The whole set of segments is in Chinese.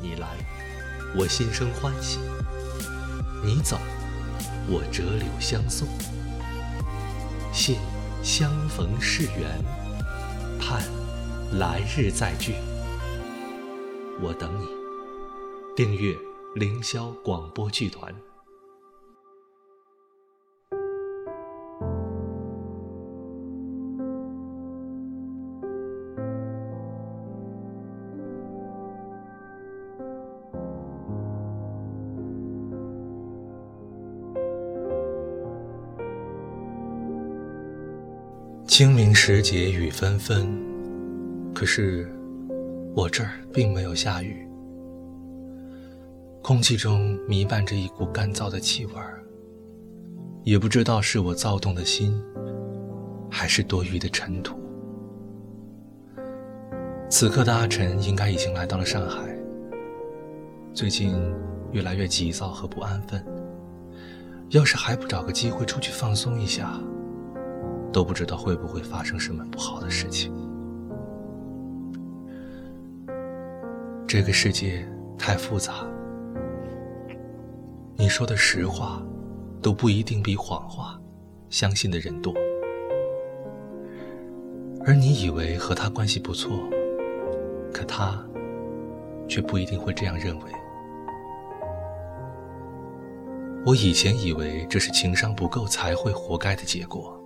你来，我心生欢喜；你走，我折柳相送。信相逢是缘，盼来日再聚。我等你，订阅凌霄广播剧团。清明时节雨纷纷，可是我这儿并没有下雨。空气中弥漫着一股干燥的气味儿，也不知道是我躁动的心，还是多余的尘土。此刻的阿晨应该已经来到了上海，最近越来越急躁和不安分。要是还不找个机会出去放松一下。都不知道会不会发生什么不好的事情。这个世界太复杂，你说的实话都不一定比谎话相信的人多，而你以为和他关系不错，可他却不一定会这样认为。我以前以为这是情商不够才会活该的结果。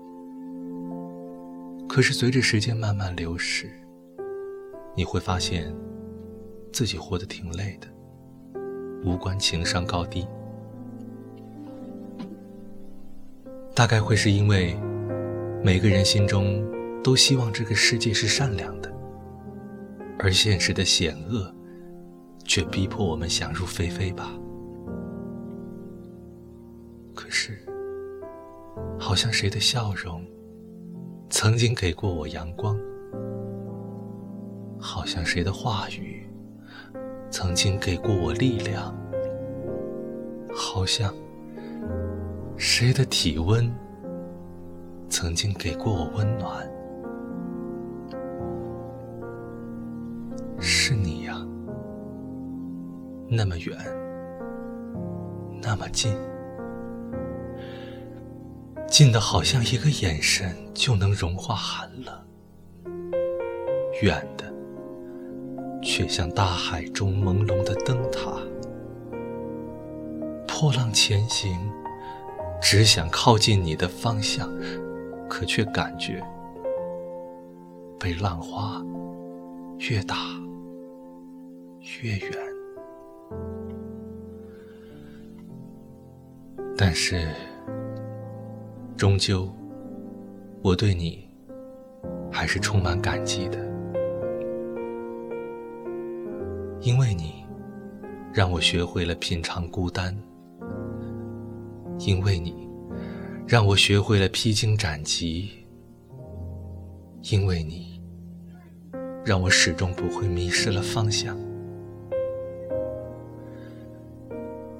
可是，随着时间慢慢流逝，你会发现，自己活得挺累的，无关情商高低。大概会是因为，每个人心中都希望这个世界是善良的，而现实的险恶，却逼迫我们想入非非吧。可是，好像谁的笑容。曾经给过我阳光，好像谁的话语曾经给过我力量，好像谁的体温曾经给过我温暖。是你呀，那么远，那么近。近的好像一个眼神就能融化寒冷，远的却像大海中朦胧的灯塔。破浪前行，只想靠近你的方向，可却感觉被浪花越打越远。但是。终究，我对你还是充满感激的，因为你让我学会了品尝孤单，因为你让我学会了披荆斩棘，因为你让我始终不会迷失了方向。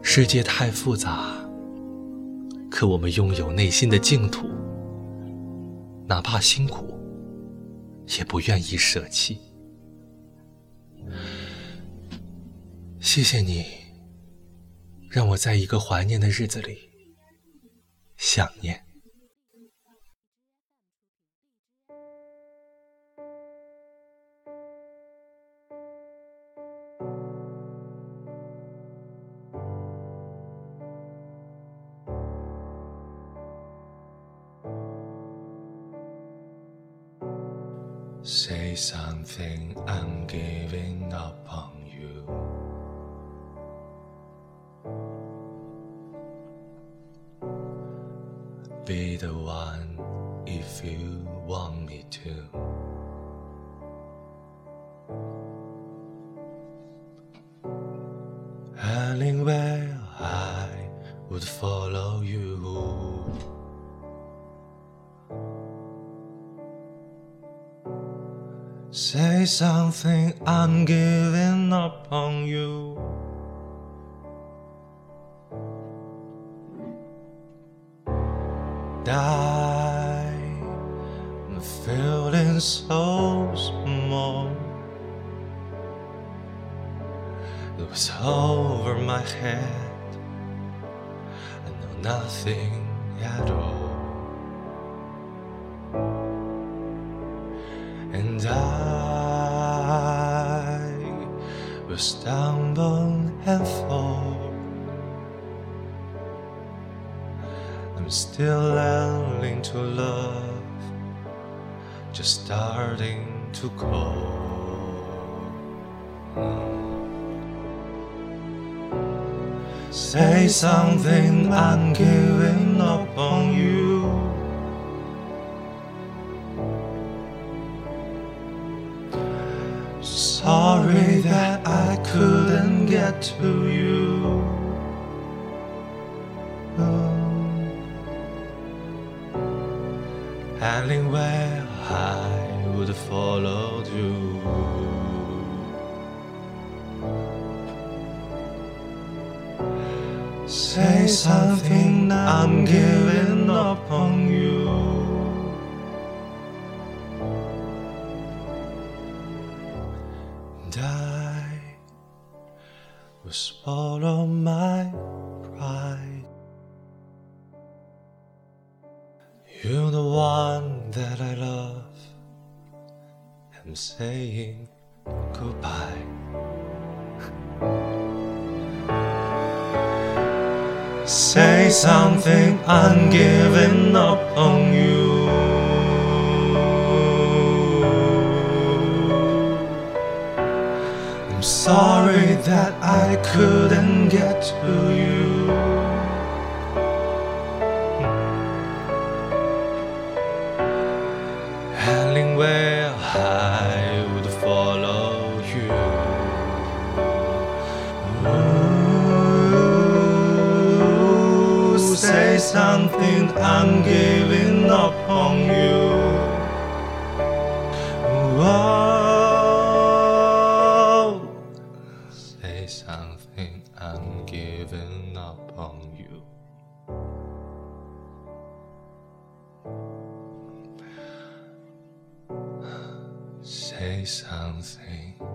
世界太复杂。可我们拥有内心的净土，哪怕辛苦，也不愿意舍弃。谢谢你，让我在一个怀念的日子里想念。Say something, I'm giving up on you. Be the one if you want me to. Say something, I'm giving up on you. Die, I'm feeling so small. It was over my head. I know nothing at all. Stumble and fall. I'm still learning to love, just starting to call. Say something, I'm couldn't get to you. Oh. Anywhere I would have followed you. Say something, I'm giving up on you. Will swallow my pride. You're the one that I love. I'm saying goodbye. Say something, I'm giving up on you. Sorry that I couldn't get to you. Anywhere I would follow you. Ooh, say something, I'm giving up on you. I'm giving up on you. Say something.